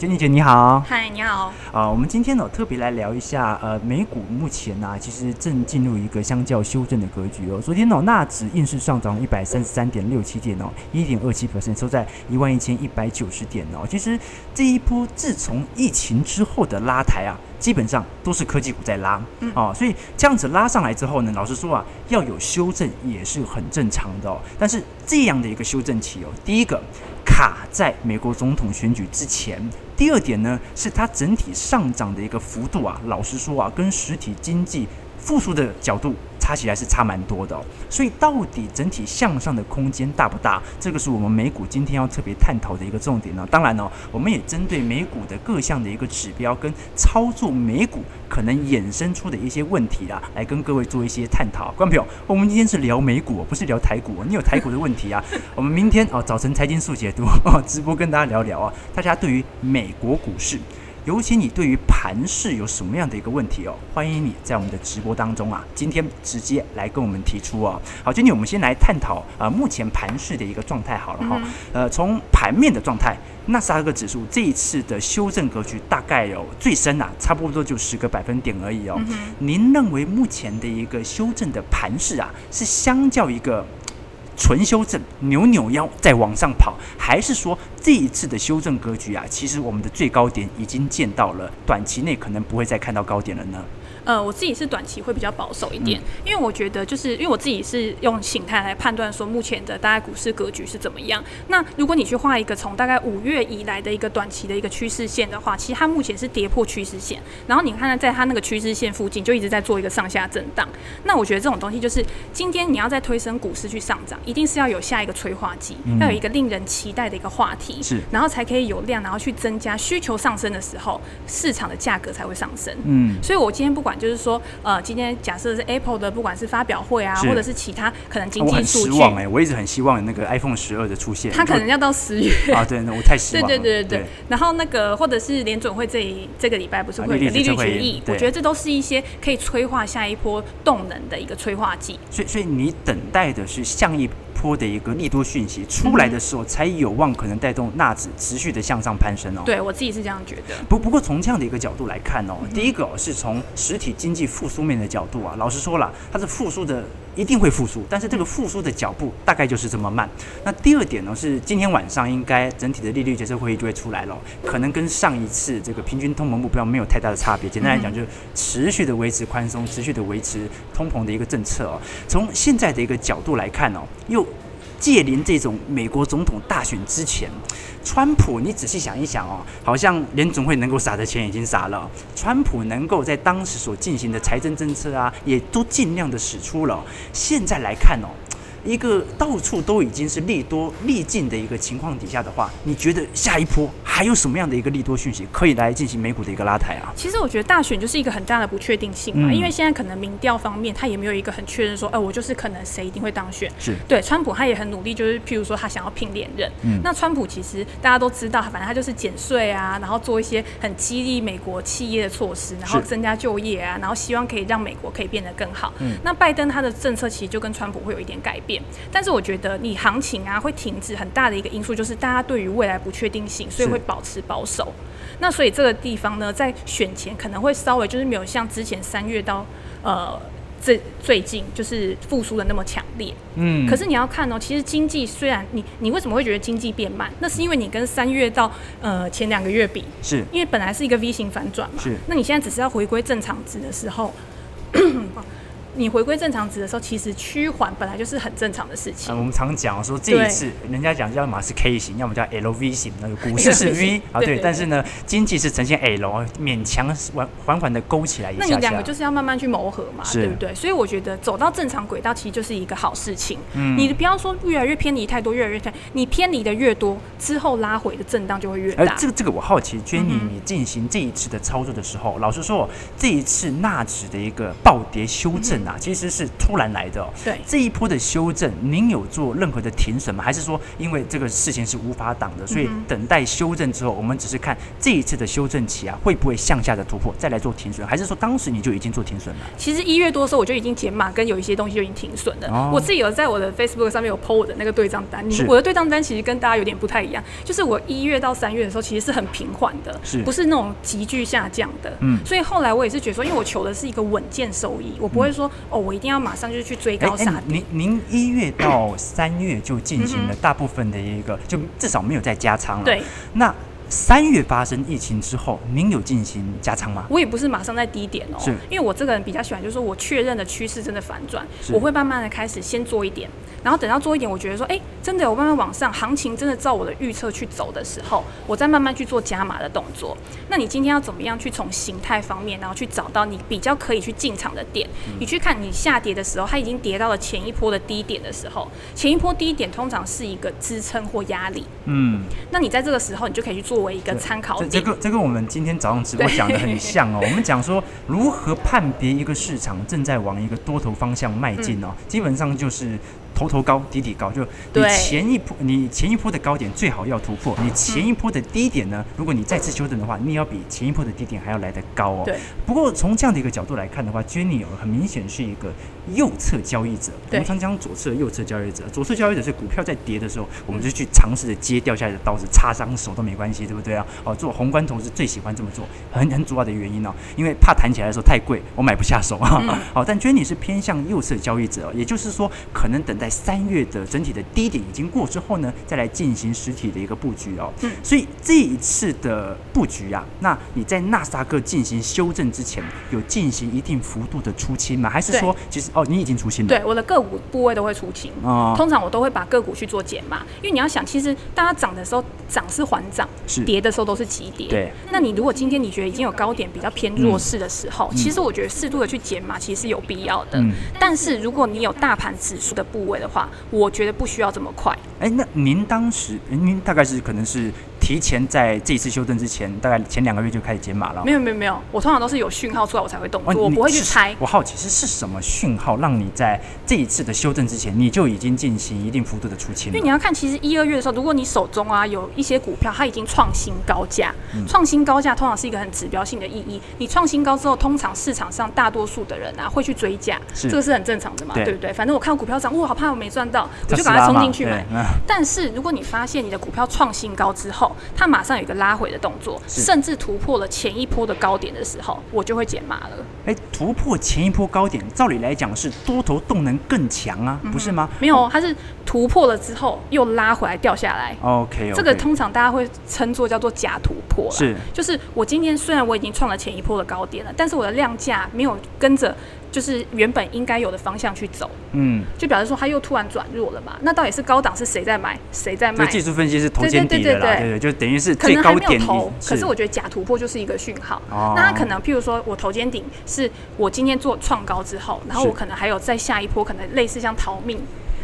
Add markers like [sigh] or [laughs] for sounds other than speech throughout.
，Jenny 姐你好。嗨，你好。啊、呃，我们今天呢、哦、特别来聊一下，呃，美股目前呢、啊、其实正进入一个相较修正的格局哦。昨天呢、哦，纳指硬是上涨一百三十三点六七点哦，一点二七 percent 收在一万一千一百九十点哦。其实这一波自从疫情之后的拉抬啊。基本上都是科技股在拉，嗯，哦，所以这样子拉上来之后呢，老实说啊，要有修正也是很正常的哦。但是这样的一个修正期哦，第一个卡在美国总统选举之前，第二点呢，是它整体上涨的一个幅度啊，老实说啊，跟实体经济复苏的角度。差起来是差蛮多的哦，所以到底整体向上的空间大不大？这个是我们美股今天要特别探讨的一个重点呢。当然呢，我们也针对美股的各项的一个指标跟操作美股可能衍生出的一些问题啦，来跟各位做一些探讨。观众朋友，我们今天是聊美股，不是聊台股。你有台股的问题啊？[laughs] 我们明天哦早晨财经速解读哦直播跟大家聊聊啊，大家对于美国股市。尤其你对于盘势有什么样的一个问题哦？欢迎你在我们的直播当中啊，今天直接来跟我们提出哦。好，今天我们先来探讨啊、呃，目前盘势的一个状态好了哈、哦。呃，从盘面的状态，纳斯达克指数这一次的修正格局大概有最深啊，差不多就十个百分点而已哦。您认为目前的一个修正的盘势啊，是相较一个？纯修正，扭扭腰再往上跑，还是说这一次的修正格局啊，其实我们的最高点已经见到了，短期内可能不会再看到高点了呢？呃，我自己是短期会比较保守一点，嗯、因为我觉得就是因为我自己是用形态来判断说目前的大概股市格局是怎么样。那如果你去画一个从大概五月以来的一个短期的一个趋势线的话，其实它目前是跌破趋势线，然后你看在它那个趋势线附近就一直在做一个上下震荡。那我觉得这种东西就是今天你要再推升股市去上涨，一定是要有下一个催化剂，嗯、要有一个令人期待的一个话题，是，然后才可以有量，然后去增加需求上升的时候，市场的价格才会上升。嗯，所以我今天不管。就是说，呃，今天假设是 Apple 的，不管是发表会啊，或者是其他可能经济数据，我很失望哎，我一直很希望那个 iPhone 十二的出现，它可能要到十月啊，对，那我太失望了。[laughs] 对对对对对。然后那个或者是联准会这一这个礼拜不是会有利率决议，我觉得这都是一些可以催化下一波动能的一个催化剂。所以，所以你等待的是像一。波的一个利多讯息出来的时候，才有望可能带动纳指持续的向上攀升哦。对我自己是这样觉得。不不过从这样的一个角度来看哦，第一个是从实体经济复苏面的角度啊，老实说了，它是复苏的。一定会复苏，但是这个复苏的脚步大概就是这么慢。那第二点呢，是今天晚上应该整体的利率决策会议就会出来了，可能跟上一次这个平均通膨目标没有太大的差别。简单来讲，就是持续的维持宽松，持续的维持通膨的一个政策哦。从现在的一个角度来看哦，又。借临这种美国总统大选之前，川普，你仔细想一想哦，好像联总会能够撒的钱已经撒了，川普能够在当时所进行的财政政策啊，也都尽量的使出了。现在来看哦。一个到处都已经是利多利尽的一个情况底下的话，你觉得下一波还有什么样的一个利多讯息可以来进行美股的一个拉抬啊？其实我觉得大选就是一个很大的不确定性嘛，嗯、因为现在可能民调方面他也没有一个很确认说，哎、呃，我就是可能谁一定会当选。是对，川普他也很努力，就是譬如说他想要拼连任。嗯，那川普其实大家都知道，反正他就是减税啊，然后做一些很激励美国企业的措施，然后增加就业啊，然后希望可以让美国可以变得更好。嗯，那拜登他的政策其实就跟川普会有一点改变。但是我觉得你行情啊会停止很大的一个因素就是大家对于未来不确定性，所以会保持保守。那所以这个地方呢，在选前可能会稍微就是没有像之前三月到呃这最近就是复苏的那么强烈。嗯。可是你要看哦，其实经济虽然你你为什么会觉得经济变慢？那是因为你跟三月到呃前两个月比，是因为本来是一个 V 型反转嘛。是。那你现在只是要回归正常值的时候。[coughs] 你回归正常值的时候，其实趋缓本来就是很正常的事情。嗯、我们常讲说这一次，人家讲要么是 K 型，要么叫 LV 型，那个股市是 V 啊，对。但是呢，经济是呈现 L，勉强缓缓缓的勾起来一下下。那你两个就是要慢慢去磨合嘛，对不对？所以我觉得走到正常轨道，其实就是一个好事情。嗯。你不要说越来越偏离太多，越来越偏，你偏离的越多，之后拉回的震荡就会越大。这个这个我好奇，Jenny，你进行这一次的操作的时候，嗯、老实说，这一次纳指的一个暴跌修正。正啊，其实是突然来的。对，这一波的修正，您有做任何的停损吗？还是说，因为这个事情是无法挡的，所以等待修正之后，我们只是看这一次的修正期啊，会不会向下的突破，再来做停损？还是说，当时你就已经做停损了？其实一月多的时候，我就已经减码，跟有一些东西就已经停损了。哦、我自己有在我的 Facebook 上面有 PO 我的那个对账单，我的对账单其实跟大家有点不太一样，就是我一月到三月的时候，其实是很平缓的，是不是那种急剧下降的？嗯，所以后来我也是觉得说，因为我求的是一个稳健收益，我不会说、嗯、哦，我一定要马上就去追高。您您一月到三月就进行了大部分的一个，就至少没有再加仓了。对，那。三月发生疫情之后，您有进行加仓吗？我也不是马上在低点哦，是因为我这个人比较喜欢，就是说我确认的趋势真的反转，我会慢慢的开始先做一点，然后等到做一点，我觉得说，哎、欸，真的有慢慢往上，行情真的照我的预测去走的时候，我再慢慢去做加码的动作。那你今天要怎么样去从形态方面，然后去找到你比较可以去进场的点？嗯、你去看你下跌的时候，它已经跌到了前一波的低点的时候，前一波低点通常是一个支撑或压力。嗯，那你在这个时候，你就可以去作。为一个参考，这个这个我们今天早上直播讲的很像哦。我们讲说如何判别一个市场正在往一个多头方向迈进哦，基本上就是。头头高，底底高，就你前一波，你前一波的高点最好要突破。你前一波的低点呢，如果你再次修正的话，你也要比前一波的低点还要来得高哦。对。不过从这样的一个角度来看的话，Jenny 很明显是一个右侧交易者。我们常讲左侧、右侧交易者。左侧交易者是股票在跌的时候，我们就去尝试着接掉下来的刀子，擦伤手都没关系，对不对啊？哦，做宏观投资最喜欢这么做，很很主要的原因哦，因为怕弹起来的时候太贵，我买不下手啊。好，[laughs] 但 Jenny 是偏向右侧交易者，也就是说，可能等待。三月的整体的低点已经过之后呢，再来进行实体的一个布局哦。嗯，所以这一次的布局啊，那你在纳斯达克进行修正之前，有进行一定幅度的出清吗？还是说，其实哦，你已经出清了？对，我的个股部位都会出清。哦，通常我都会把个股去做减码，因为你要想，其实大家涨的时候涨是缓涨，是跌的时候都是急跌。对，那你如果今天你觉得已经有高点比较偏弱势的时候，嗯，其实我觉得适度的去减码其实是有必要的。嗯，但是如果你有大盘指数的部位的话，我觉得不需要这么快。哎，那您当时，您大概是可能是。提前在这一次修正之前，大概前两个月就开始解码了。没有没有没有，我通常都是有讯号出来我才会动作，我不会去猜。我好奇是是什么讯号让你在这一次的修正之前，你就已经进行一定幅度的出清？因为你要看，其实一二月的时候，如果你手中啊有一些股票，它已经创新高价，创、嗯、新高价通常是一个很指标性的意义。你创新高之后，通常市场上大多数的人啊会去追价，这个是很正常的嘛，对，对不对？反正我看股票涨，我，好怕我没赚到，我就把它冲进去买。但是如果你发现你的股票创新高之后，它马上有一个拉回的动作，甚至突破了前一波的高点的时候，我就会减码了。哎，突破前一波高点，照理来讲是多头动能更强啊，不是吗？没有，它是突破了之后又拉回来掉下来。OK，这个通常大家会称作叫做假突破。是，就是我今天虽然我已经创了前一波的高点了，但是我的量价没有跟着。就是原本应该有的方向去走，嗯，就表示说它又突然转弱了嘛。那到底是高档是谁在买，谁在卖？技术分析是头肩底的啦，对对，对，对，对，就等于是最高点。可能还没有头，可是我觉得假突破就是一个讯号。哦，那它可能譬如说我头肩顶是我今天做创高之后，然后我可能还有再下一波，可能类似像逃命，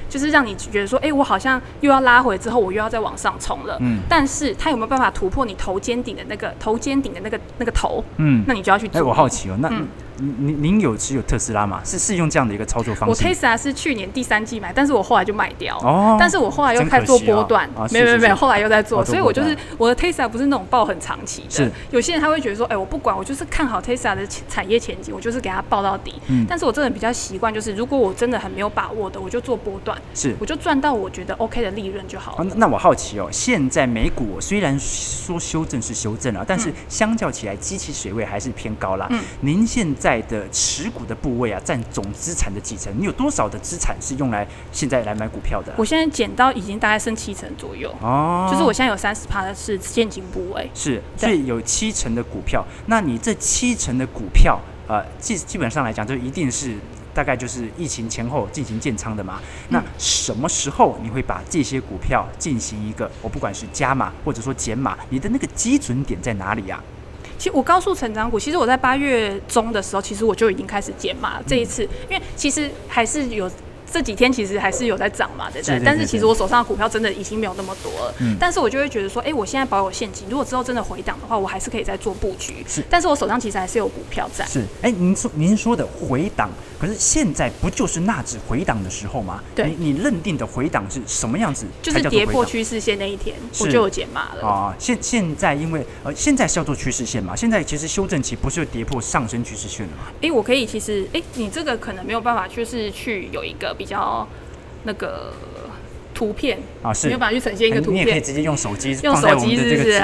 就是让你觉得说，哎、欸，我好像又要拉回之后，我又要再往上冲了。嗯，但是它有没有办法突破你头肩顶的那个头肩顶的那个那个头？嗯，那你就要去做。哎、欸，我好奇哦，那。嗯您您有持有特斯拉吗？是是用这样的一个操作方式？我 Tesla 是去年第三季买，但是我后来就卖掉。哦，但是我后来又开始做波段，哦、没有没有没有，后来又在做，所以我就是我的 Tesla 不是那种报很长期的。是，有些人他会觉得说，哎、欸，我不管，我就是看好 Tesla 的产业前景，我就是给他报到底。嗯，但是我这个人比较习惯，就是如果我真的很没有把握的，我就做波段，是，我就赚到我觉得 OK 的利润就好了。哦、那我好奇哦，现在美股虽然说修正是修正了，但是相较起来，机器水位还是偏高啦。嗯，您现在的持持股的部位啊，占总资产的几成？你有多少的资产是用来现在来买股票的？我现在减到已经大概剩七成左右哦，就是我现在有三十趴的是现金部位，是，所以有七成的股票。那你这七成的股票，呃，基基本上来讲，就一定是大概就是疫情前后进行建仓的嘛。那什么时候你会把这些股票进行一个，我不管是加码或者说减码，你的那个基准点在哪里呀？其实我高速成长股，其实我在八月中的时候，其实我就已经开始减码了。这一次，因为其实还是有这几天其实还是有在涨嘛，对不对？但是其实我手上的股票真的已经没有那么多了。嗯。但是我就会觉得说，哎，我现在保有现金，如果之后真的回档的话，我还是可以再做布局。是。但是我手上其实还是有股票在。是。哎，您说您说的回档，可是现在不就是纳指回档的时候吗？对。你你认定的回档是什么样子？就是跌破趋势线那一天，我就有减码了。啊，现现在因为呃，现在是要做趋势线嘛？现在其实修正期不是跌破上升趋势线了吗？哎，我可以其实，哎，你这个可能没有办法，就是去有一个比较那个。图片啊，是没有办法去呈现一个图片，你也可以直接用手机，用手机是不是？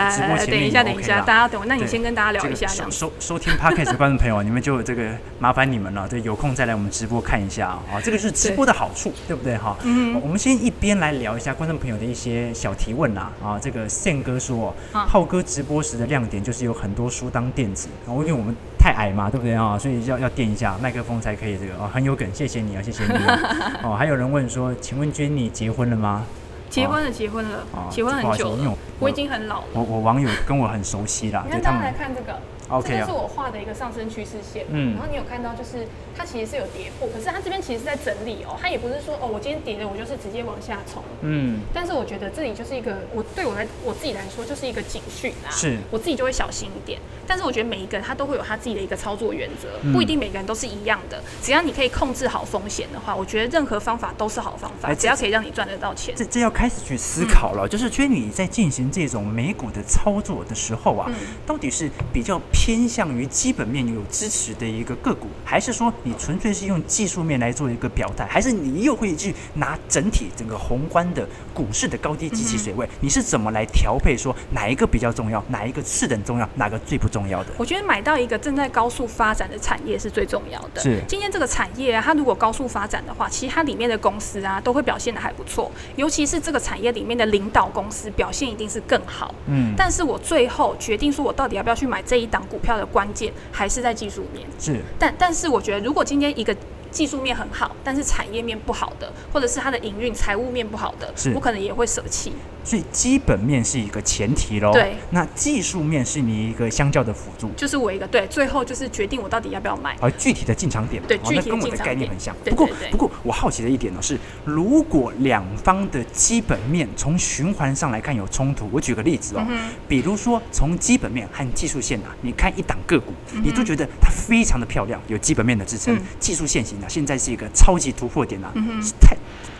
等一下，等一下，大家等，那你先跟大家聊一下。这个、收收听 Podcast 的观众朋友，你们就 [laughs] 这个麻烦你们了，对，有空再来我们直播看一下啊，这个是直播的好处，对，不对哈？嗯，我们先一边来聊一下观众朋友的一些小提问啦。啊，这个宪哥说，浩哥直播时的亮点就是有很多书当垫子，然后因为我们太矮嘛，对不对啊？所以要要垫一下麦克风才可以这个哦，很有梗，谢谢你啊，谢谢你啊。[laughs] 哦，还有人问说，请问 Jenny 结婚了吗？结婚了，结婚了，结婚很久了，我，我已经很老了。我我网友跟我很熟悉啦，因为他们来看这个。这个是我画的一个上升趋势线，嗯，然后你有看到就是它其实是有跌破，可是它这边其实是在整理哦，它也不是说哦我今天跌了我就是直接往下冲，嗯，但是我觉得这里就是一个我对我来我自己来说就是一个警讯啊，是，我自己就会小心一点，但是我觉得每一个人他都会有他自己的一个操作原则，不一定每个人都是一样的，只要你可以控制好风险的话，我觉得任何方法都是好方法，只要可以让你赚得到钱。这这要开始去思考了，就是觉得你在进行这种美股的操作的时候啊，到底是比较偏向于。基本面有支持的一个个股，还是说你纯粹是用技术面来做一个表态，还是你又会去拿整体整个宏观的股市的高低及其水位？你是怎么来调配？说哪一个比较重要，哪一个次等重要，哪个最不重要的？我觉得买到一个正在高速发展的产业是最重要的。是今天这个产业啊，它如果高速发展的话，其实它里面的公司啊都会表现的还不错，尤其是这个产业里面的领导公司表现一定是更好。嗯，但是我最后决定说我到底要不要去买这一档股票的关键。还是在技术面，是，但但是我觉得，如果今天一个技术面很好，但是产业面不好的，或者是它的营运财务面不好的，是我可能也会舍弃。所以基本面是一个前提喽。对，那技术面是你一个相较的辅助。就是我一个对，最后就是决定我到底要不要买。而具体的进场点，对，具体的进场点，跟我的概念很像。不过不过我好奇的一点呢是，如果两方的基本面从循环上来看有冲突，我举个例子哦，嗯、比如说从基本面和技术线啊，你看一档个股，嗯、你都觉得它非常的漂亮，有基本面的支撑，嗯、技术线型啊，现在是一个。超级突破点啊，嗯、是太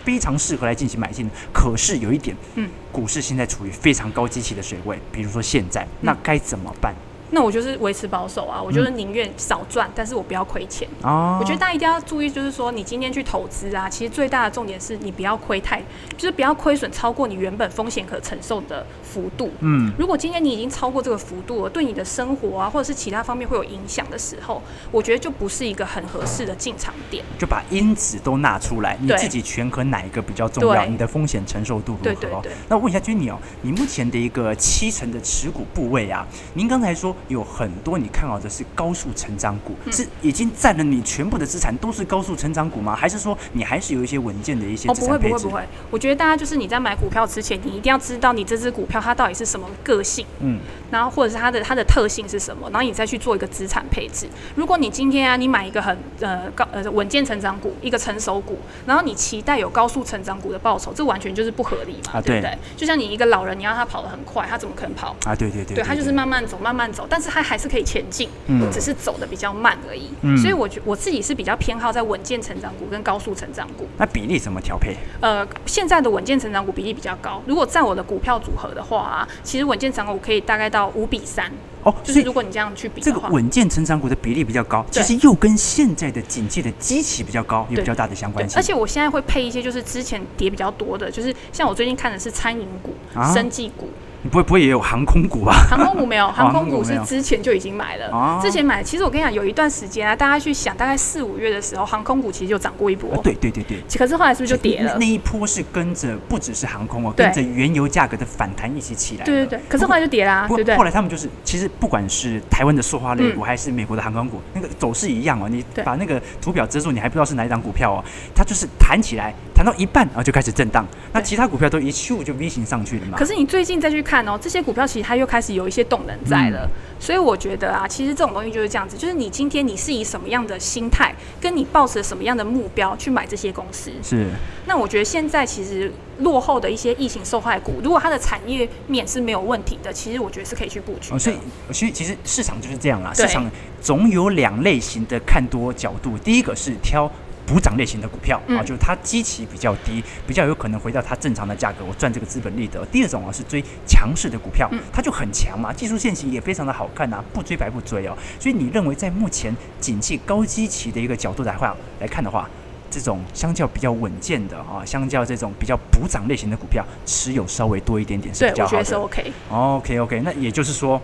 非常适合来进行买进。可是有一点，嗯，股市现在处于非常高基期的水位，比如说现在，那该怎么办？那我就是维持保守啊，我就是宁愿少赚，但是我不要亏钱。哦，我觉得大家一定要注意，就是说你今天去投资啊，其实最大的重点是你不要亏太，就是不要亏损超过你原本风险可承受的幅度。嗯，如果今天你已经超过这个幅度了，对你的生活啊或者是其他方面会有影响的时候，我觉得就不是一个很合适的进场点。就把因子都拿出来，你自己权衡哪一个比较重要，你的风险承受度如何？对对对。那我问一下 Jenny 哦，你目前的一个七成的持股部位啊，您刚才说。有很多你看好的是高速成长股，嗯、是已经占了你全部的资产都是高速成长股吗？还是说你还是有一些稳健的一些资产配置？哦，不会不会不会，我觉得大家就是你在买股票之前，你一定要知道你这支股票它到底是什么个性，嗯，然后或者是它的它的特性是什么，然后你再去做一个资产配置。如果你今天啊，你买一个很呃高呃稳健成长股，一个成熟股，然后你期待有高速成长股的报酬，这完全就是不合理嘛，啊、对不对？就像你一个老人，你让他跑得很快，他怎么可能跑啊？对对对，对他就是慢慢走，慢慢走，但是他还是可以前进，嗯，只是走的比较慢而已。嗯，所以我觉我自己是比较偏好在稳健成长股跟高速成长股。那比例怎么调配？呃，现在的稳健成长股比例比较高。如果在我的股票组合的话啊，其实稳健成长股可以大概到五比三。哦，就是如果你这样去比，这个稳健成长股的比例比较高，其实又跟现在的景气的基期比较高有比较大的相关性。而且我现在会配一些就是之前跌比较多的，就是像我最近看的是餐饮股、啊、生技股。你不会不会也有航空股吧？航空股没有，[laughs] 航空股是之前就已经买了。哦、之前买，其实我跟你讲，有一段时间啊，大家去想，大概四五月的时候，航空股其实就涨过一波。对对对对。可是后来是不是就跌了？那一波是跟着不只是航空哦，跟着原油价格的反弹一起起来。对对对。可是后来就跌啦，对不对？后来他们就是，其实不管是台湾的塑化类股，还是美国的航空股，那个走势一样哦。你把那个图表遮住，你还不知道是哪一档股票哦。它就是弹起来。弹到一半然后就开始震荡，那其他股票都一咻就 V 型上去了嘛。可是你最近再去看哦，这些股票其实它又开始有一些动能在了，嗯、所以我觉得啊，其实这种东西就是这样子，就是你今天你是以什么样的心态，跟你抱持什么样的目标去买这些公司。是。那我觉得现在其实落后的一些疫情受害股，如果它的产业面是没有问题的，其实我觉得是可以去布局。哦，所以其实其实市场就是这样啊，市场总有两类型的看多角度，第一个是挑。补涨类型的股票啊，就是它基期比较低，比较有可能回到它正常的价格，我赚这个资本利得。第二种啊是追强势的股票，它就很强嘛，技术线型也非常的好看呐、啊，不追白不追哦。所以你认为在目前景气高基期的一个角度来话来看的话，这种相较比较稳健的啊，相较这种比较补涨类型的股票，持有稍微多一点点是比较好的。对，我觉得是 OK。OK OK，那也就是说。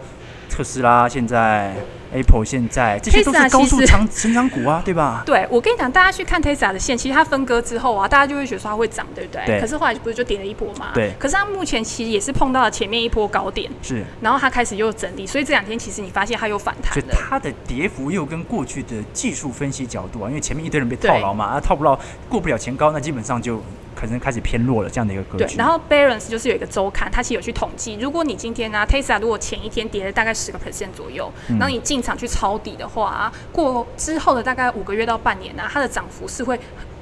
特斯拉现在，Apple 现在，这些都是高速长成长股啊，对吧？对，我跟你讲，大家去看 Tesla 的线，其实它分割之后啊，大家就会觉得说它会涨，对不对？对。可是后来不是就跌了一波嘛？对。可是它目前其实也是碰到了前面一波高点，是。然后它开始又整理，所以这两天其实你发现它又反弹。所以它的跌幅又跟过去的技术分析角度啊，因为前面一堆人被套牢嘛，啊套不牢，过不了前高，那基本上就。可能开始偏弱了，这样的一个格局。对，然后 Barron's 就是有一个周刊，它其实有去统计，如果你今天呢、啊、Tesla 如果前一天跌了大概十个 percent 左右，然后你进场去抄底的话、啊，过之后的大概五个月到半年呢、啊，它的涨幅是会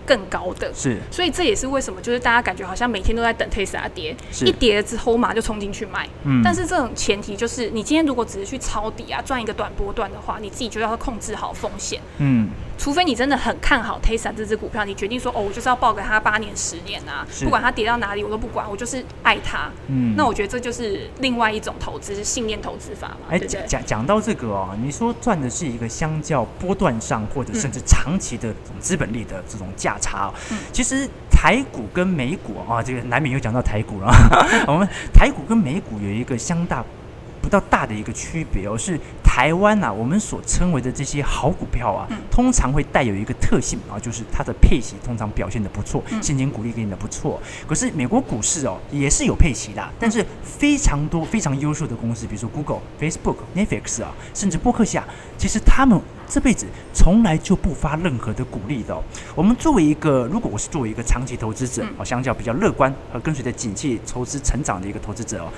更高的。是，所以这也是为什么，就是大家感觉好像每天都在等 Tesla 跌，一跌了之后马上就冲进去买。嗯。但是这种前提就是，你今天如果只是去抄底啊，赚一个短波段的话，你自己就要控制好风险。嗯。除非你真的很看好 Tesla 这支股票，你决定说哦，我就是要抱给他八年、十年啊，不管它跌到哪里我都不管，我就是爱它。嗯，那我觉得这就是另外一种投资，是信念投资法嘛。哎、欸，讲讲讲到这个哦，你说赚的是一个相较波段上或者甚至长期的资本利的这种价差哦。嗯、其实台股跟美股啊，这个难免又讲到台股了。[laughs] 我们台股跟美股有一个相大。不到大的一个区别哦，是台湾呐、啊，我们所称为的这些好股票啊，通常会带有一个特性啊，就是它的配息通常表现的不错，现金股利给你的不错。可是美国股市哦，也是有配息的，但是非常多非常优秀的公司，比如说 Google、Facebook、Netflix 啊，甚至波克夏，其实他们这辈子从来就不发任何的股利的。我们作为一个，如果我是作为一个长期投资者哦，相较比较乐观和跟随着景气投资成长的一个投资者哦。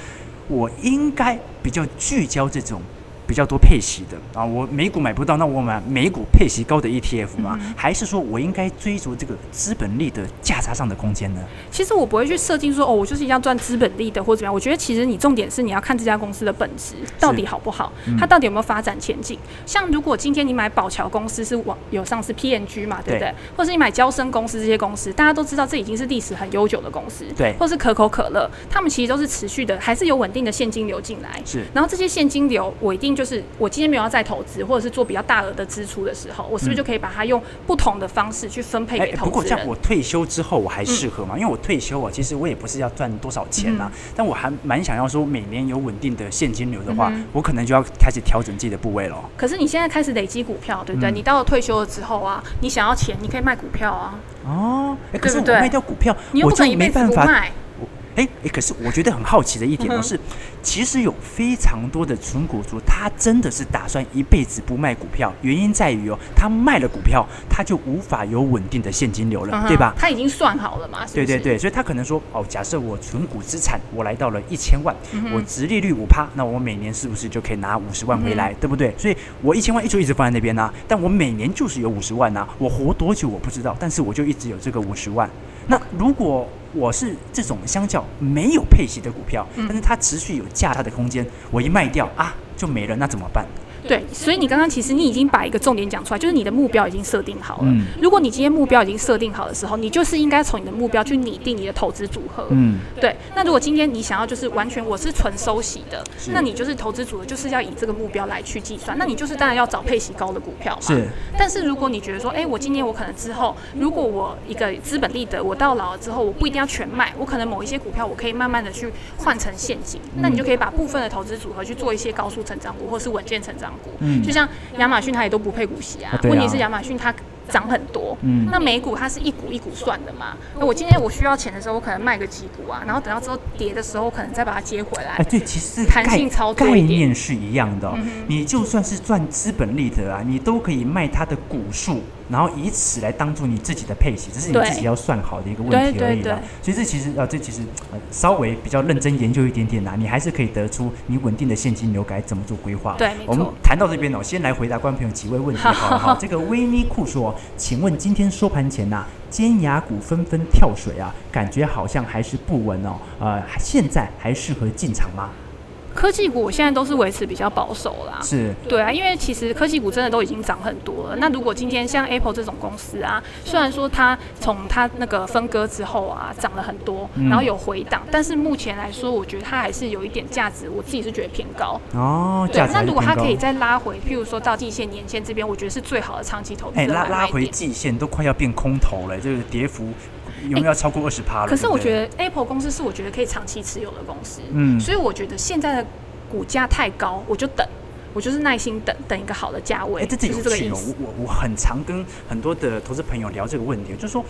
我应该比较聚焦这种。比较多配息的啊，我美股买不到，那我买美股配息高的 ETF 吗？嗯、还是说我应该追逐这个资本利的价差上的空间呢？其实我不会去设定说哦，我就是一定要赚资本利的或者怎么样。我觉得其实你重点是你要看这家公司的本质到底好不好，嗯、它到底有没有发展前景。像如果今天你买宝桥公司是网有上市 PNG 嘛，对不对？对或是你买交生公司这些公司，大家都知道这已经是历史很悠久的公司，对。或是可口可乐，他们其实都是持续的，还是有稳定的现金流进来。是。然后这些现金流我一定就是我今天没有要再投资，或者是做比较大额的支出的时候，我是不是就可以把它用不同的方式去分配给投资人？不过像我退休之后，我还适合吗？因为我退休啊，其实我也不是要赚多少钱呐，但我还蛮想要说每年有稳定的现金流的话，我可能就要开始调整自己的部位了。可是你现在开始累积股票，对不对？你到了退休了之后啊，你想要钱，你可以卖股票啊。哦，可是我卖掉股票，你又不能一辈子不卖。哎哎，可是我觉得很好奇的一点呢 [laughs] 是，其实有非常多的纯股族，他真的是打算一辈子不卖股票，原因在于哦，他卖了股票，他就无法有稳定的现金流了，对吧？他已经算好了嘛？对对对，所以他可能说，哦，假设我存股资产我来到了一千万，我直利率五趴，那我每年是不是就可以拿五十万回来，对不对？所以我一千万一直一直放在那边呢，但我每年就是有五十万呐，我活多久我不知道，但是我就一直有这个五十万。那如果我是这种相较没有配息的股票，但是它持续有价差的空间，我一卖掉啊，就没了，那怎么办？对，所以你刚刚其实你已经把一个重点讲出来，就是你的目标已经设定好了。嗯。如果你今天目标已经设定好的时候，你就是应该从你的目标去拟定你的投资组合。嗯。对。那如果今天你想要就是完全我是纯收息的，那你就是投资组合就是要以这个目标来去计算。那你就是当然要找配息高的股票嘛。是。但是如果你觉得说，哎，我今年我可能之后，如果我一个资本利得，我到老了之后，我不一定要全卖，我可能某一些股票我可以慢慢的去换成现金，那你就可以把部分的投资组合去做一些高速成长股或是稳健成长股。嗯。就像亚马逊它也都不配股息啊，问题是亚马逊它涨很多，嗯，那美股它是一股一股算的嘛，那我今天我需要钱的时候，我可能卖个几股啊，然后等到之后跌的时候，可能再把它接回来。哎，对，其实弹性操作概念是一样的，你就算是赚资本利得啊，你都可以卖它的股数。然后以此来当做你自己的配息，这是你自己要算好的一个问题而已啦。所以这其实啊，这其实呃稍微比较认真研究一点点呐，你还是可以得出你稳定的现金流该怎么做规划。对，我们谈到这边哦，先来回答观众朋友 [laughs] 几位问题好不好？这个威尼库说，请问今天收盘前呐，尖牙股纷纷跳水啊，感觉好像还是不稳哦，呃，现在还适合进场吗？科技股我现在都是维持比较保守啦，是对啊，因为其实科技股真的都已经涨很多了。那如果今天像 Apple 这种公司啊，虽然说它从它那个分割之后啊涨了很多，然后有回档，但是目前来说，我觉得它还是有一点价值，我自己是觉得偏高哦。对，那如果它可以再拉回，譬如说到季线、年线这边，我觉得是最好的长期投资。哎，拉拉回季线都快要变空头了，这个跌幅。有没有要超过二十趴了？可是我觉得 Apple 公司是我觉得可以长期持有的公司，嗯，所以我觉得现在的股价太高，我就等，我就是耐心等等一个好的价位。哎，这这有趣哦！我我我很常跟很多的投资朋友聊这个问题，就是说。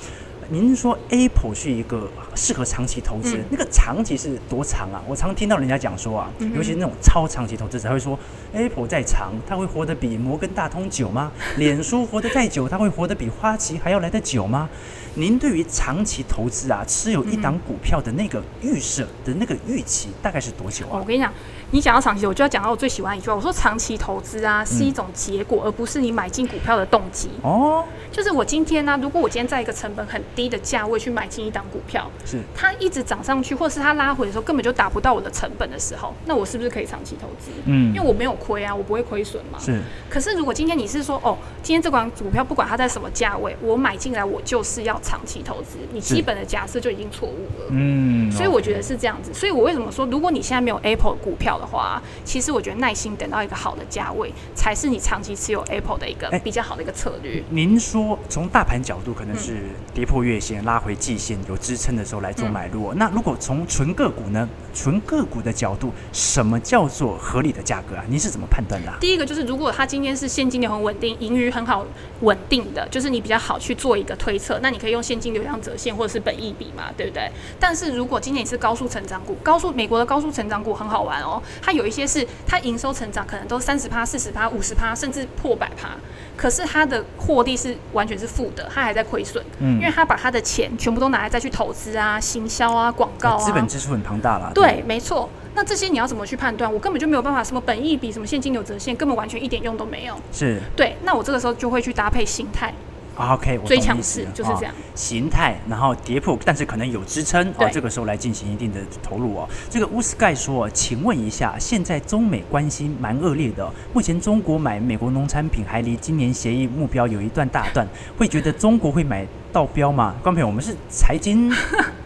您说 Apple 是一个适合长期投资，嗯、那个长期是多长啊？我常听到人家讲说啊，嗯、尤其是那种超长期投资者会说，Apple 再长，它会活得比摩根大通久吗？脸书活得再久，它会活得比花旗还要来得久吗？您对于长期投资啊，持有一档股票的那个预设的那个预期大概是多久啊？我跟你讲。你讲到长期，我就要讲到我最喜欢一句话。我说长期投资啊，是一种结果，嗯、而不是你买进股票的动机。哦，就是我今天呢、啊，如果我今天在一个成本很低的价位去买进一档股票，是它一直涨上去，或是它拉回的时候根本就达不到我的成本的时候，那我是不是可以长期投资？嗯，因为我没有亏啊，我不会亏损嘛。是。可是如果今天你是说，哦，今天这款股票不管它在什么价位，我买进来我就是要长期投资，你基本的假设就已经错误了。嗯。所以我觉得是这样子。所以我为什么说，如果你现在没有 Apple 股票，的话，其实我觉得耐心等到一个好的价位，才是你长期持有 Apple 的一个比较好的一个策略。您说从大盘角度，可能是跌破月线、拉回季线有支撑的时候来做买入。那如果从纯个股呢？纯个股的角度，什么叫做合理的价格啊？您是怎么判断的？第一个就是，如果它今天是现金流很稳定，盈余很好稳定的，就是你比较好去做一个推测。那你可以用现金流量折现或者是本益比嘛，对不对？但是如果今年你是高速成长股，高速美国的高速成长股很好玩哦。它有一些是它营收成长可能都三十趴、四十趴、五十趴，甚至破百趴，可是它的获利是完全是负的，它还在亏损，嗯，因为它把它的钱全部都拿来再去投资啊、行销啊、广告啊，资本支出很庞大了。对，对没错。那这些你要怎么去判断？我根本就没有办法，什么本益比、什么现金流折现，根本完全一点用都没有。是对。那我这个时候就会去搭配心态。OK，最强势就是这样，形态，然后跌破，但是可能有支撑哦，这个时候来进行一定的投入哦。这个乌斯盖说，请问一下，现在中美关系蛮恶劣的，目前中国买美国农产品还离今年协议目标有一段大段，会觉得中国会买到标吗？观众朋友，我们是财经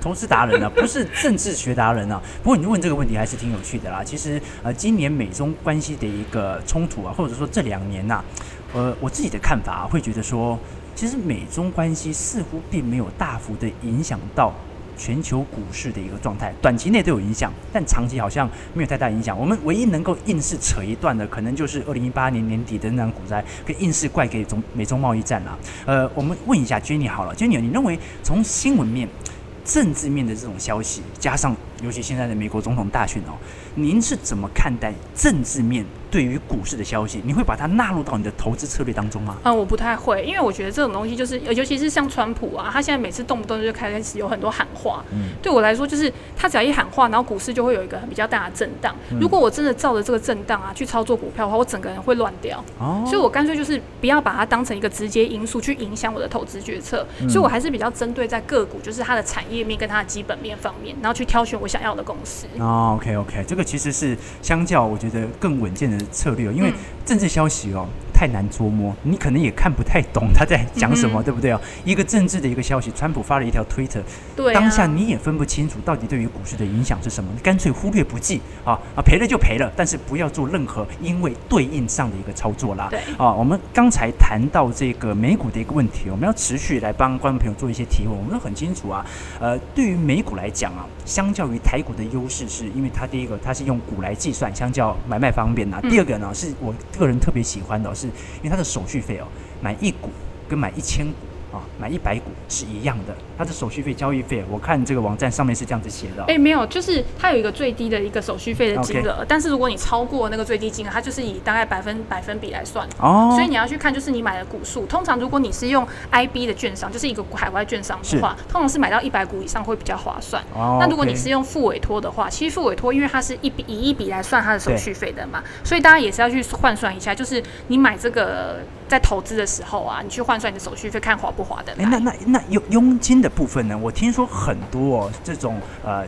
投资达人啊，不是政治学达人啊。不过你问这个问题还是挺有趣的啦。其实呃，今年美中关系的一个冲突啊，或者说这两年呐，呃，我自己的看法啊，会觉得说。其实美中关系似乎并没有大幅的影响到全球股市的一个状态，短期内都有影响，但长期好像没有太大影响。我们唯一能够硬是扯一段的，可能就是二零一八年年底的那场股灾，可以硬是怪给中美中贸易战了。呃，我们问一下 Jenny 好了，Jenny，你认为从新闻面、政治面的这种消息，加上尤其现在的美国总统大选哦，您是怎么看待政治面？对于股市的消息，你会把它纳入到你的投资策略当中吗？嗯，我不太会，因为我觉得这种东西就是，尤其是像川普啊，他现在每次动不动就开始有很多喊话。嗯，对我来说，就是他只要一喊话，然后股市就会有一个比较大的震荡。嗯，如果我真的照着这个震荡啊去操作股票的话，我整个人会乱掉。哦，所以我干脆就是不要把它当成一个直接因素去影响我的投资决策。嗯，所以我还是比较针对在个股，就是它的产业面跟它的基本面方面，然后去挑选我想要的公司。哦，OK OK，这个其实是相较我觉得更稳健的策略，因为政治消息哦。太难捉摸，你可能也看不太懂他在讲什么，嗯、对不对哦？一个政治的一个消息，川普发了一条推特，对啊、当下你也分不清楚到底对于股市的影响是什么，你干脆忽略不计啊啊，赔了就赔了，但是不要做任何因为对应上的一个操作啦。对啊，我们刚才谈到这个美股的一个问题，我们要持续来帮观众朋友做一些提问。我们都很清楚啊，呃，对于美股来讲啊，相较于台股的优势，是因为它第一个它是用股来计算，相较买卖方便呐、啊。第二个呢，是我个人特别喜欢的是。因为它的手续费哦，买一股跟买一千股啊，买一百股是一样的，它的手续费、交易费，我看这个网站上面是这样子写的。哎，没有，就是它有一个最低的一个手续费的金额.但是如果你超过那个最低金额，它就是以大概百分百分比来算。哦。所以你要去看，就是你买的股数，通常如果你是用 IB 的券商，就是一个海外券商的话，通常是买到一百股以上会比较划算。哦。那如果你是用付委托的话，其实付委托因为它是一笔以一笔来算它的手续费的嘛，所以大家也是要去换算一下，就是你买这个在投资的时候啊，你去换算你的手续费，看划不划得。哎，那那那佣佣金的部分呢？我听说很多哦，这种呃。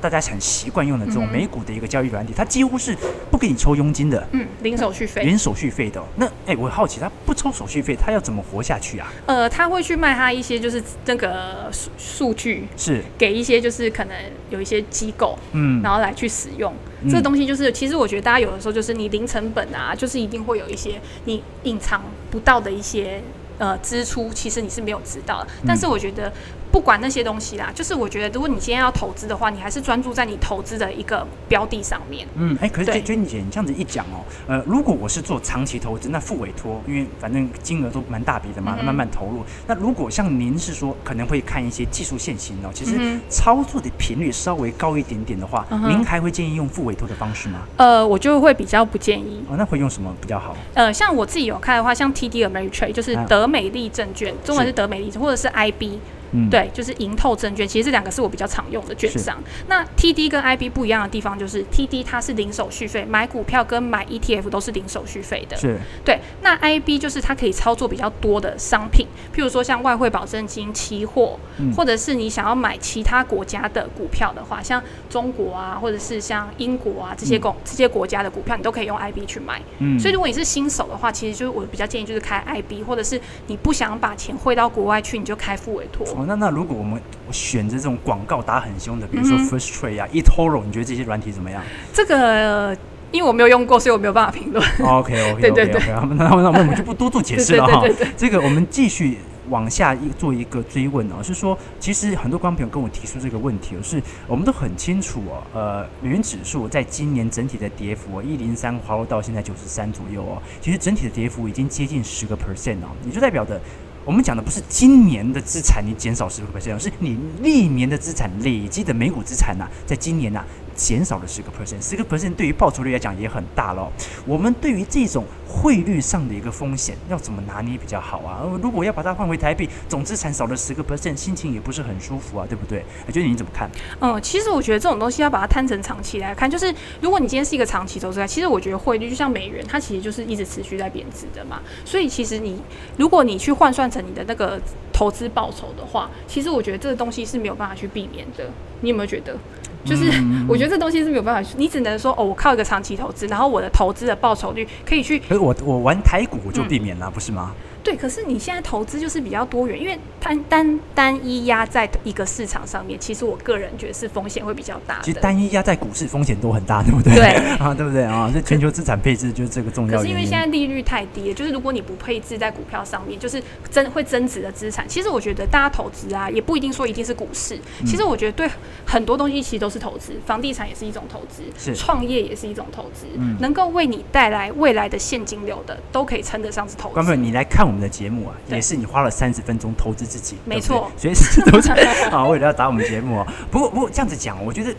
大家很习惯用的这种美股的一个交易软体，它几乎是不给你抽佣金的，嗯，零手续费，零手续费的。那哎，我好奇，它不抽手续费，它要怎么活下去啊？呃，他会去卖他一些就是那个数数据，是给一些就是可能有一些机构，嗯，然后来去使用、嗯、这个东西。就是其实我觉得大家有的时候就是你零成本啊，就是一定会有一些你隐藏不到的一些呃支出，其实你是没有知道的。但是我觉得。不管那些东西啦，就是我觉得，如果你今天要投资的话，你还是专注在你投资的一个标的上面。嗯，哎、欸，可是娟娟姐，你这样子一讲哦，呃，如果我是做长期投资，那付委托，因为反正金额都蛮大笔的嘛，慢慢投入。嗯、那如果像您是说可能会看一些技术线型哦，其实操作的频率稍微高一点点的话，嗯、您还会建议用付委托的方式吗？呃，我就会比较不建议。哦，那会用什么比较好？呃，像我自己有看的话，像 TD Ameritrade 就是德美利证券，啊、中文是德美利，或者是 IB。嗯，对，就是盈透证券，其实这两个是我比较常用的券商。那 TD 跟 IB 不一样的地方就是 TD 它是零手续费，买股票跟买 ETF 都是零手续费的。是，对。那 IB 就是它可以操作比较多的商品，譬如说像外汇保证金、期货，嗯、或者是你想要买其他国家的股票的话，像中国啊，或者是像英国啊这些国、嗯、这些国家的股票，你都可以用 IB 去买。嗯。所以如果你是新手的话，其实就是我比较建议就是开 IB，或者是你不想把钱汇到国外去，你就开付委托。哦，那那如果我们选择这种广告打很凶的，比如说 First Trade 啊、eToro，你觉得这些软体怎么样？这个因为我没有用过，所以我没有办法评论。OK OK OK，那，那那我们就不多做解释了哈。这个我们继续往下一做一个追问哦，是说其实很多观众朋友跟我提出这个问题哦，是我们都很清楚哦，呃，美元指数在今年整体的跌幅一零三滑落到现在九十三左右哦，其实整体的跌幅已经接近十个 percent 哦，也就代表的。我们讲的不是今年的资产你减少十个 percent，是你历年的资产累积的每股资产呐、在今年呐、减少了十个 percent，十个 percent 对于报酬率来讲也很大咯。我们对于这种汇率上的一个风险，要怎么拿捏比较好啊？如果要把它换回台币，总资产少了十个 percent，心情也不是很舒服啊，对不对？我觉得你怎么看？嗯，其实我觉得这种东西要把它摊成长期来看，就是如果你今天是一个长期投资，其实我觉得汇率就像美元，它其实就是一直持续在贬值的嘛。所以其实你如果你去换算成你的那个投资报酬的话，其实我觉得这个东西是没有办法去避免的。你有没有觉得？就是 [laughs] 我觉得这东西是没有办法，你只能说哦，我靠一个长期投资，然后我的投资的报酬率可以去。可是我我玩台股我就避免了，嗯、不是吗？对，可是你现在投资就是比较多元，因为单单单一压在一个市场上面，其实我个人觉得是风险会比较大。其实单一压在股市风险都很大，对不对？对 [laughs] 啊，对不对啊？这全球资产配置就是这个重要。可是因为现在利率太低了，就是如果你不配置在股票上面，就是增会增值的资产。其实我觉得大家投资啊，也不一定说一定是股市。其实我觉得对很多东西其实都是投资，房地产也是一种投资，是创业也是一种投资，嗯，能够为你带来未来的现金流的，都可以称得上是投资。观众，你来看我们的节目啊。也是你花了三十分钟投资自己，没错，随时都在啊，为了要打我们节目啊。不过，不过这样子讲，我觉得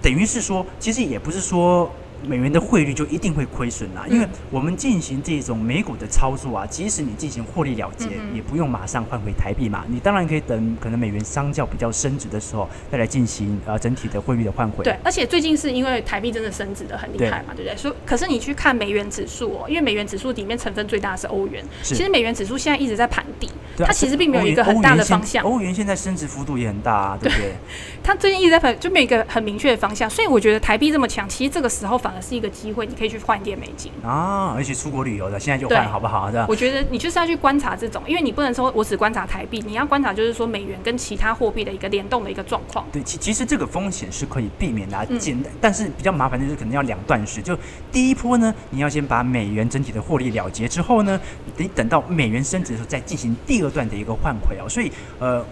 等于是说，其实也不是说。美元的汇率就一定会亏损啦，因为我们进行这种美股的操作啊，即使你进行获利了结，也不用马上换回台币嘛。你当然可以等可能美元相较比较升值的时候，再来进行呃整体的汇率的换回。对，而且最近是因为台币真的升值的很厉害嘛，对，不对？所以可是你去看美元指数哦，因为美元指数里面成分最大的是欧元，其实美元指数现在一直在盘底，它其实并没有一个很大的方向。欧元现在升值幅度也很大啊，对不对？它最近一直在盘，就没有一个很明确的方向，所以我觉得台币这么强，其实这个时候反而是一个机会。你可以去换一点美金啊，而且出国旅游的现在就换好不好？这样，我觉得你就是要去观察这种，因为你不能说我只观察台币，你要观察就是说美元跟其他货币的一个联动的一个状况。对，其其实这个风险是可以避免的，简单，但是比较麻烦的就是可能要两段式。就第一波呢，你要先把美元整体的获利了结之后呢，等等到美元升值的时候再进行第二段的一个换回哦。所以呃。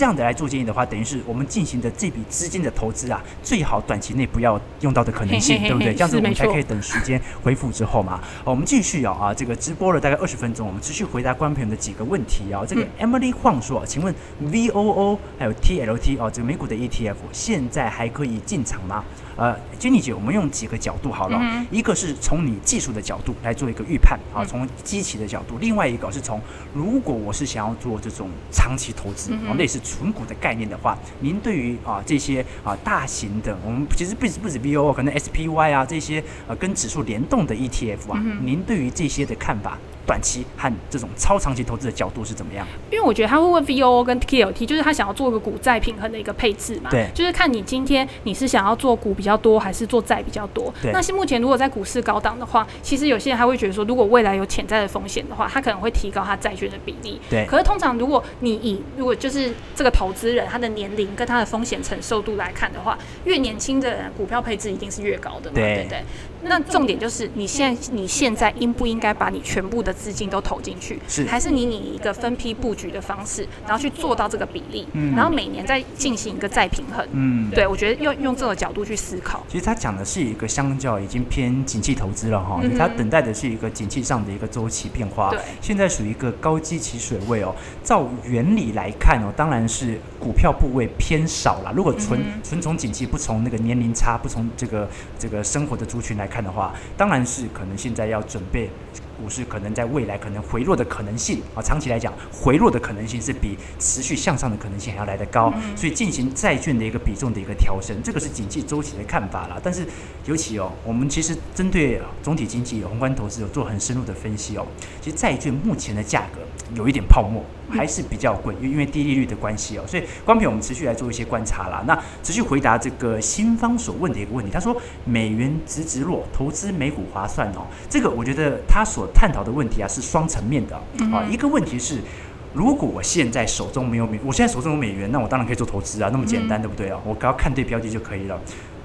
这样的来做建议的话，等于是我们进行的这笔资金的投资啊，最好短期内不要用到的可能性，嘿嘿嘿对不对？这样子我们才可以等时间恢复之后嘛。好，我们继续啊啊，这个直播了大概二十分钟，我们持续回答观众朋友的几个问题啊。这个 Emily Huang 说，请问 VOO 还有 TLT 哦，这个美股的 ETF 现在还可以进场吗？呃，Jenny 姐，我们用几个角度好了，嗯、一个是从你技术的角度来做一个预判啊，从机器的角度；另外一个是从如果我是想要做这种长期投资啊，类似存股的概念的话，您对于啊这些啊大型的，我们其实不止不止 VOO，可能 SPY 啊这些呃跟指数联动的 ETF 啊，嗯、您对于这些的看法？短期和这种超长期投资的角度是怎么样？因为我觉得他会问 VOO 跟 TLT，就是他想要做一个股债平衡的一个配置嘛。对，就是看你今天你是想要做股比较多，还是做债比较多。对。那是目前如果在股市高档的话，其实有些人他会觉得说，如果未来有潜在的风险的话，他可能会提高他债券的比例。对。可是通常如果你以如果就是这个投资人他的年龄跟他的风险承受度来看的话，越年轻的人股票配置一定是越高的嘛。对对对。那重点就是你现在你现在应不应该把你全部的资金都投进去？是，还是你以一个分批布局的方式，然后去做到这个比例，嗯、然后每年再进行一个再平衡？嗯，对，我觉得用用这个角度去思考。其实他讲的是一个相较已经偏景气投资了哈，他、嗯、等待的是一个景气上的一个周期变化。对，现在属于一个高基期水位哦。照原理来看哦，当然是股票部位偏少了。如果纯纯从景气，不从那个年龄差，不从这个这个生活的族群来看的话，当然是可能现在要准备。股市可能在未来可能回落的可能性啊，长期来讲回落的可能性是比持续向上的可能性还要来得高，所以进行债券的一个比重的一个调升，这个是经济周期的看法啦。但是尤其哦，我们其实针对总体经济、宏观投资有做很深入的分析哦，其实债券目前的价格有一点泡沫。还是比较贵，因因为低利率的关系哦，所以光凭我们持续来做一些观察啦。那持续回答这个新方所问的一个问题，他说美元直直落，投资美股划算哦。这个我觉得他所探讨的问题啊是双层面的啊。一个问题是，如果我现在手中没有美，我现在手中有美元，那我当然可以做投资啊，那么简单，对不对啊？我只要看对标的就可以了。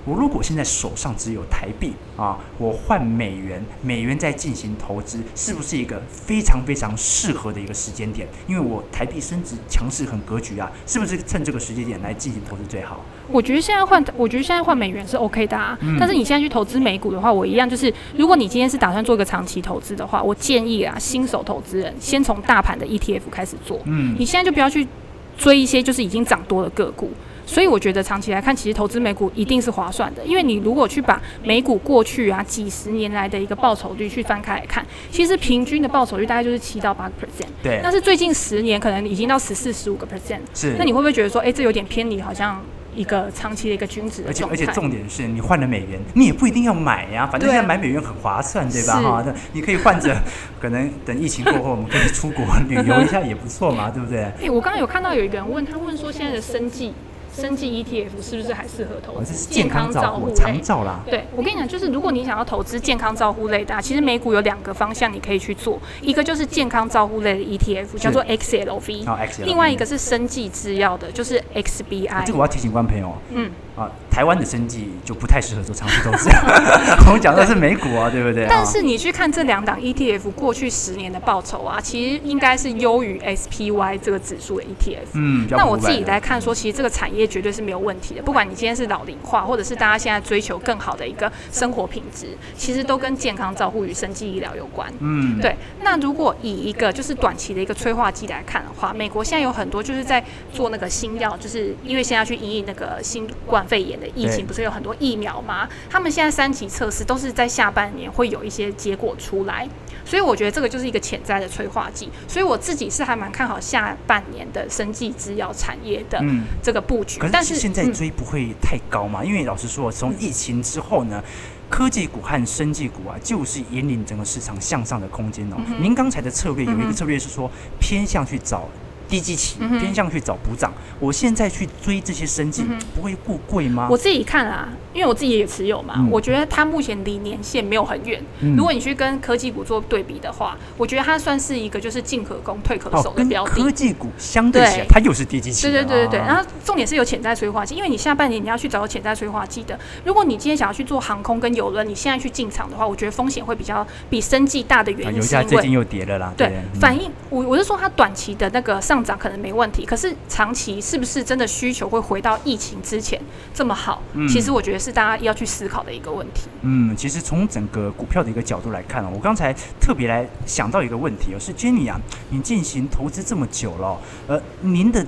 我如果现在手上只有台币啊，我换美元，美元在进行投资，是不是一个非常非常适合的一个时间点？因为我台币升值强势很格局啊，是不是趁这个时间点来进行投资最好？我觉得现在换，我觉得现在换美元是 OK 的啊。嗯、但是你现在去投资美股的话，我一样就是，如果你今天是打算做一个长期投资的话，我建议啊，新手投资人先从大盘的 ETF 开始做。嗯，你现在就不要去追一些就是已经涨多的个股。所以我觉得长期来看，其实投资美股一定是划算的，因为你如果去把美股过去啊几十年来的一个报酬率去翻开来看，其实平均的报酬率大概就是七到八个 percent。对。但是最近十年可能已经到十四、十五个 percent。是。那你会不会觉得说，哎、欸，这有点偏离，好像一个长期的一个均值的？而且而且重点是你换了美元，你也不一定要买呀，反正现在买美元很划算，对，吧？哈，那你可以换着，[laughs] 可能等疫情过后，我们可以出国旅游一下也不错嘛，对不对？哎、欸，我刚刚有看到有一个人问他问说，现在的生技。生技 ETF 是不是还适合投资？健康照护长照啦。对，我跟你讲，就是如果你想要投资健康照护类的，其实美股有两个方向你可以去做，一个就是健康照护类的 ETF，叫做 XLV，另外一个是生技制药的，就是 XBI。这个我要提醒观众朋友，嗯。啊，台湾的生计就不太适合做长期投资。[laughs] 我们讲的是美股啊，对不对？但是你去看这两档 ETF 过去十年的报酬啊，其实应该是优于 SPY 这个指数的 ETF。嗯，那我自己来看说，其实这个产业绝对是没有问题的。不管你今天是老龄化，或者是大家现在追求更好的一个生活品质，其实都跟健康照护与生计医疗有关。嗯，对。那如果以一个就是短期的一个催化剂来看的话，美国现在有很多就是在做那个新药，就是因为现在去因应那个新冠。肺炎的疫情不是有很多疫苗吗？他们现在三期测试都是在下半年会有一些结果出来，所以我觉得这个就是一个潜在的催化剂。所以我自己是还蛮看好下半年的生技制药产业的这个布局。但是现在追不会太高嘛？因为老实说，从疫情之后呢，科技股和生技股啊，就是引领整个市场向上的空间哦。您刚才的策略有一个策略是说偏向去找。低基期偏向去找补涨，我现在去追这些生技，不会过贵吗？我自己看啊，因为我自己也持有嘛，嗯、我觉得它目前离年限没有很远。嗯、如果你去跟科技股做对比的话，我觉得它算是一个就是进可攻退可守的标的。哦、科技股相对起来，它又是低基期。对对对对对。然后重点是有潜在催化剂，因为你下半年你要去找潜在催化剂的。如果你今天想要去做航空跟邮轮，你现在去进场的话，我觉得风险会比较比生计大的原因是因为、啊、油价最近又跌了啦。对，嗯、反应我我是说它短期的那个上。上涨可能没问题，可是长期是不是真的需求会回到疫情之前这么好？嗯，其实我觉得是大家要去思考的一个问题。嗯，其实从整个股票的一个角度来看，我刚才特别来想到一个问题哦，是 Jenny 啊，你进行投资这么久了，呃，您的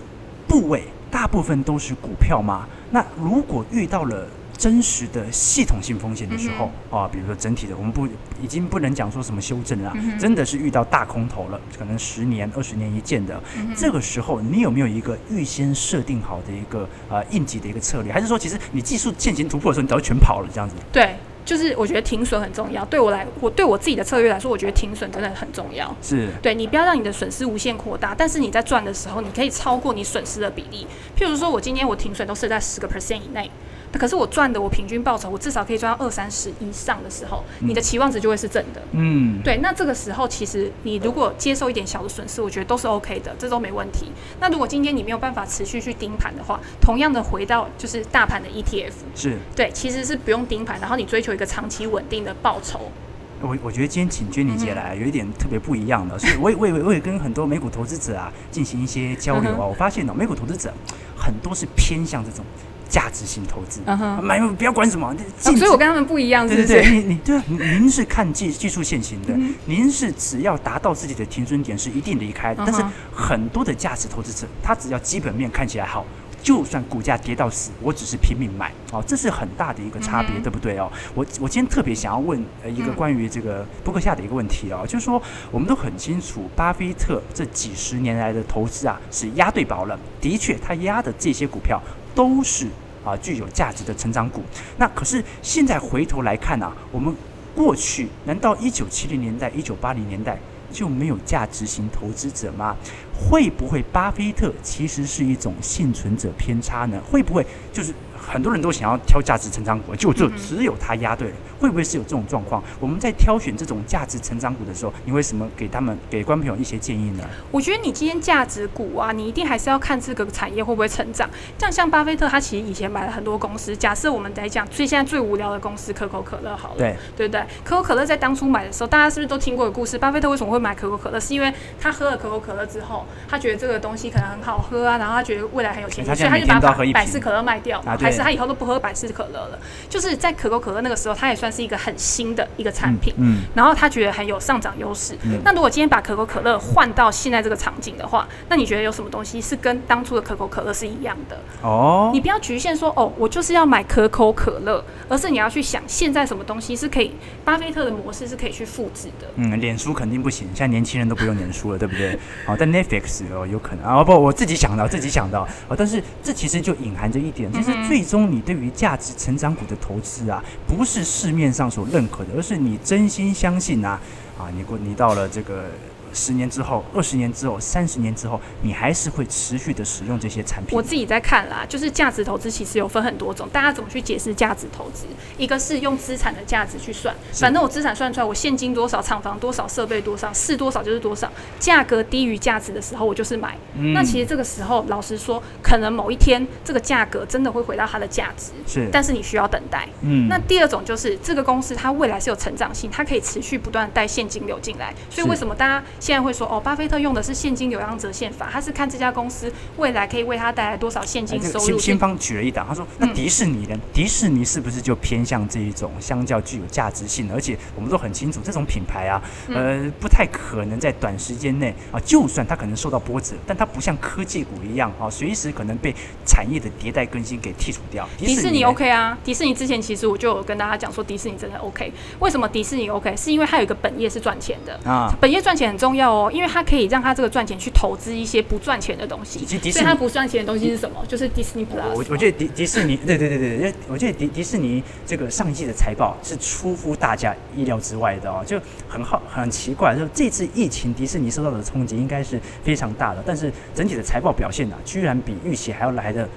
部位大部分都是股票吗？那如果遇到了真实的系统性风险的时候、嗯、啊，比如说整体的，我们不已经不能讲说什么修正了、嗯，真的是遇到大空头了，可能十年、二十年一见的、嗯，这个时候你有没有一个预先设定好的一个呃应急的一个策略，还是说其实你技术线型突破的时候，你早就全跑了这样子？对，就是我觉得停损很重要。对我来，我对我自己的策略来说，我觉得停损真的很重要。是，对你不要让你的损失无限扩大，但是你在赚的时候，你可以超过你损失的比例。譬如说，我今天我停损都设在十个 percent 以内。可是我赚的，我平均报酬，我至少可以赚到二三十以上的时候，你的期望值就会是正的。嗯，对。那这个时候，其实你如果接受一点小的损失，我觉得都是 OK 的，这都没问题。那如果今天你没有办法持续去盯盘的话，同样的回到就是大盘的 ETF，是对，其实是不用盯盘，然后你追求一个长期稳定的报酬。我我觉得今天请 Jenny 姐来，有一点特别不一样的，所以我也我也我也跟很多美股投资者啊进行一些交流啊，我发现呢，美股投资者很多是偏向这种。价值型投资，买、uh-huh. 不要管什么，哦，所以我跟他们不一样？对对对，你你对啊，您是看技技术线型的，嗯，您是只要达到自己的停损点是一定离开的，uh-huh. 但是很多的价值投资者，他只要基本面看起来好，就算股价跌到死，我只是拼命买，哦，这是很大的一个差别，uh-huh. 对不对哦？我我今天特别想要问呃一个关于这个伯克夏的一个问题哦，就是说我们都很清楚，巴菲特这几十年来的投资啊是押对宝了，的确他押的这些股票都是。啊，具有价值的成长股。那可是现在回头来看啊，我们过去难道一九七零年代、一九八零年代就没有价值型投资者吗？会不会巴菲特其实是一种幸存者偏差呢？会不会就是？很多人都想要挑价值成长股，就就只有他押对了，会不会是有这种状况？我们在挑选这种价值成长股的时候，你为什么给他们给观众朋友一些建议呢？我觉得你今天价值股啊，你一定还是要看这个产业会不会成长。这样像巴菲特，他其实以前买了很多公司。假设我们来讲，最现在最无聊的公司可口可乐好了，对对不对？可口可乐在当初买的时候，大家是不是都听过个故事？巴菲特为什么会买可口可乐？是因为他喝了可口可乐之后，他觉得这个东西可能很好喝啊，然后他觉得未来很有前景，所以他就把百事可乐卖掉，啊、还是他以后都不喝百。事可乐了，就是在可口可乐那个时候，它也算是一个很新的一个产品，嗯，嗯，然后他觉得很有上涨优势。那如果今天把可口可乐换到现在这个场景的话，那你觉得有什么东西是跟当初的可口可乐是一样的？哦，你不要局限说哦，我就是要买可口可乐，而是你要去想现在什么东西是可以，巴菲特的模式是可以去复制的。嗯，脸书肯定不行，现在年轻人都不用脸书了，对不对？[laughs] 好，但 Netflix 哦有可能啊，不，我自己想到，自己想到啊，但是这其实就隐含着一点，就是最终你对于价价值成长股的投资啊，不是市面上所认可的，而是你真心相信啊啊！你过你到了这个。十年之后、二十年之后、三十年之后，你还是会持续的使用这些产品。我自己在看啦，就是价值投资其实有分很多种，大家怎么去解释价值投资？一个是用资产的价值去算，反正我资产算出来，我现金多少、厂房多少、设备多少，是多少就是多少，价格低于价值的时候，我就是买。嗯。那其实这个时候，老实说，可能某一天这个价格真的会回到它的价值，是，但是你需要等待。嗯。那第二种就是这个公司它未来是有成长性，它可以持续不断带现金流进来，所以为什么大家？现在会说哦，巴菲特用的是现金流量折现法，他是看这家公司未来可以为他带来多少现金收入。新新方举了一档，他说：“那迪士尼呢？嗯、迪士尼是不是就偏向这一种相较具有价值性的？而且我们都很清楚，这种品牌啊，呃，不太可能在短时间内啊，就算它可能受到波折，但它不像科技股一样啊，随时可能被产业的迭代更新给剔除掉。迪士尼，迪士尼 OK 啊，迪士尼之前其实我就有跟大家讲说，迪士尼真的 OK。为什么迪士尼 OK？是因为它有一个本业是赚钱的啊，本业赚钱很重要哦。”因为它可以让他这个赚钱去投资一些不赚钱的东西，所以它不赚钱的东西是什么？就是 Disney Plus。我我觉得迪迪士尼，对对对对对，我觉得迪迪士尼这个上一季的财报是出乎大家意料之外的哦，就很好很奇怪，就这次疫情迪士尼受到的冲击应该是非常大的，但是整体的财报表现呢、啊，居然比预期还要来得。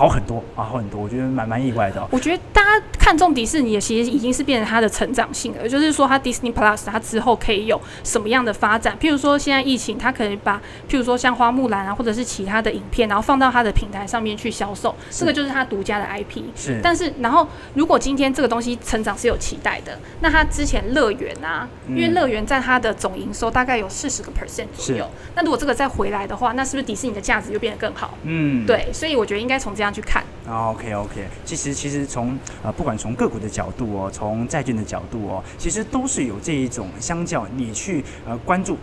好很多啊，好很多，我觉得蛮蛮意外的、哦。我觉得大家看中迪士尼，其实已经是变成它的成长性了，就是说它 Disney Plus 它之后可以有什么样的发展？譬如说现在疫情，它可以把譬如说像花木兰啊，或者是其他的影片，然后放到它的平台上面去销售，这个就是它独家的 IP。是。但是，然后如果今天这个东西成长是有期待的，那它之前乐园啊，因为乐园在它的总营收大概有四十个 percent 左右，那如果这个再回来的话，那是不是迪士尼的价值就变得更好？嗯，对，所以我觉得应该从这样去看。OK OK，其实其实从呃不管从个股的角度哦，从债券的角度哦，其实都是有这一种相较你去呃关注。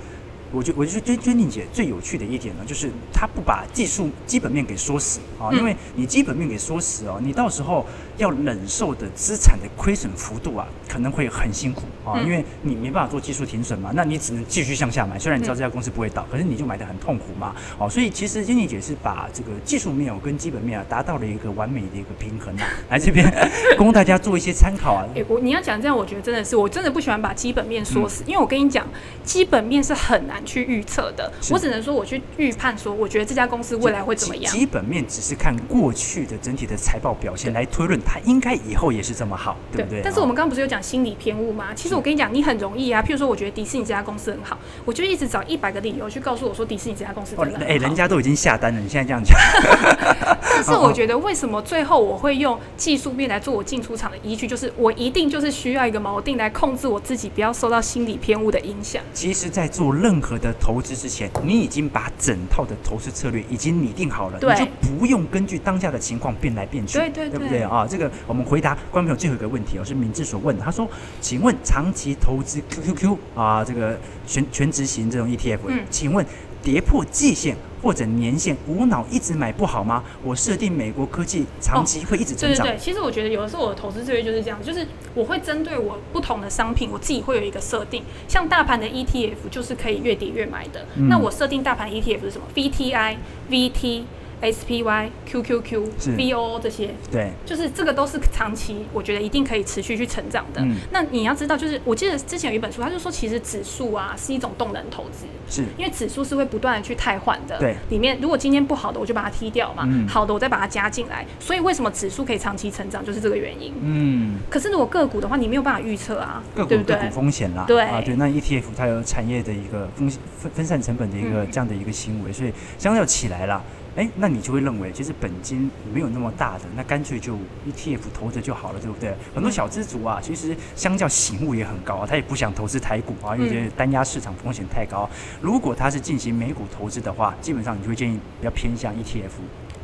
我觉我觉得娟玲姐最有趣的一点呢，就是她不把技术基本面给说死啊，因为你基本面给说死哦，你到时候要忍受的资产的亏损幅度啊，可能会很辛苦啊，因为你没办法做技术停损嘛，那你只能继续向下买。虽然你知道这家公司不会倒，可是你就买的很痛苦嘛。哦，所以其实娟妮姐是把这个技术面跟基本面啊达到了一个完美的一个平衡啊，[laughs] 来这边供大家做一些参考啊。哎，我你要讲这样，我觉得真的是，我真的不喜欢把基本面说死，因为我跟你讲，基本面是很难。去预测的，我只能说我去预判，说我觉得这家公司未来会怎么样。基本面只是看过去的整体的财报表现来推论，它应该以后也是这么好，对不对？但是我们刚刚不是有讲心理偏误吗？其实我跟你讲，你很容易啊。譬如说，我觉得迪士尼这家公司很好，我就一直找一百个理由去告诉我说迪士尼这家公司真的很好。哎，人家都已经下单了，你现在这样讲。[laughs] [laughs] 但是我觉得为什么最后我会用技术面来做我进出场的依据，就是我一定就是需要一个锚定来控制我自己，不要受到心理偏误的影响。其实，在做任何的投资之前，你已经把整套的投资策略已经拟定好了，对你就不用根据当下的情况变来变去，对对对，对不对啊？这个我们回答观众朋友最后一个问题哦，是敏智所问的，他说：“请问长期投资 QQQ 啊，这个全全执行这种 ETF，嗯，请问跌破季线？”或者年限无脑一直买不好吗？我设定美国科技长期会一直增长。哦。对对对，其实我觉得有的时候我的投资策略就是这样，就是我会针对我不同的商品，我自己会有一个设定。像大盘的 ETF 就是可以越跌越买的。嗯、那我设定大盘 ETF 是什么？VTI、VT。SPY、QQQ、VOO 这些，对，就是这个都是长期，我觉得一定可以持续去成长的。嗯、那你要知道，就是我记得之前有一本书，他就说，其实指数啊是一种动能投资，是因为指数是会不断的去汰换的。对，里面如果今天不好的，我就把它踢掉嘛，嗯、好的我再把它加进来。所以为什么指数可以长期成长，就是这个原因。嗯，可是如果个股的话，你没有办法预测啊，个股对不对？个股风险啦，对啊，对，那 ETF 它有产业的一个风险分分散成本的一个这样的一个行为，嗯、所以相较起来了。哎，那你就会认为，其实本金没有那么大的，那干脆就 ETF 投着就好了，对不对？很多小资族啊，其实相较醒悟也很高啊，他也不想投资台股啊，因为觉得单压市场风险太高。如果他是进行美股投资的话，基本上你就会建议比较偏向 ETF。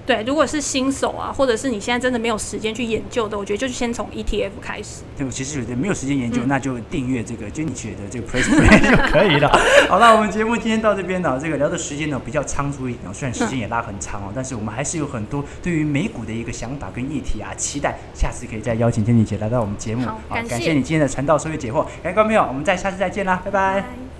对，如果是新手啊，或者是你现在真的没有时间去研究的，我觉得就是先从 ETF 开始。对，我其实觉得没有时间研究，嗯、那就订阅这个娟妮姐的这个 PressPlay [laughs] 就可以了。好了，我们节目今天到这边呢，这个聊的时间呢比较仓促一点，虽然时间也拉很长哦，嗯、但是我们还是有很多对于美股的一个想法跟议题啊，期待下次可以再邀请娟妮姐来到我们节目。好，感谢，感谢你今天的传道授业解惑，各位观众朋友，我们再下次再见啦，拜拜。拜拜。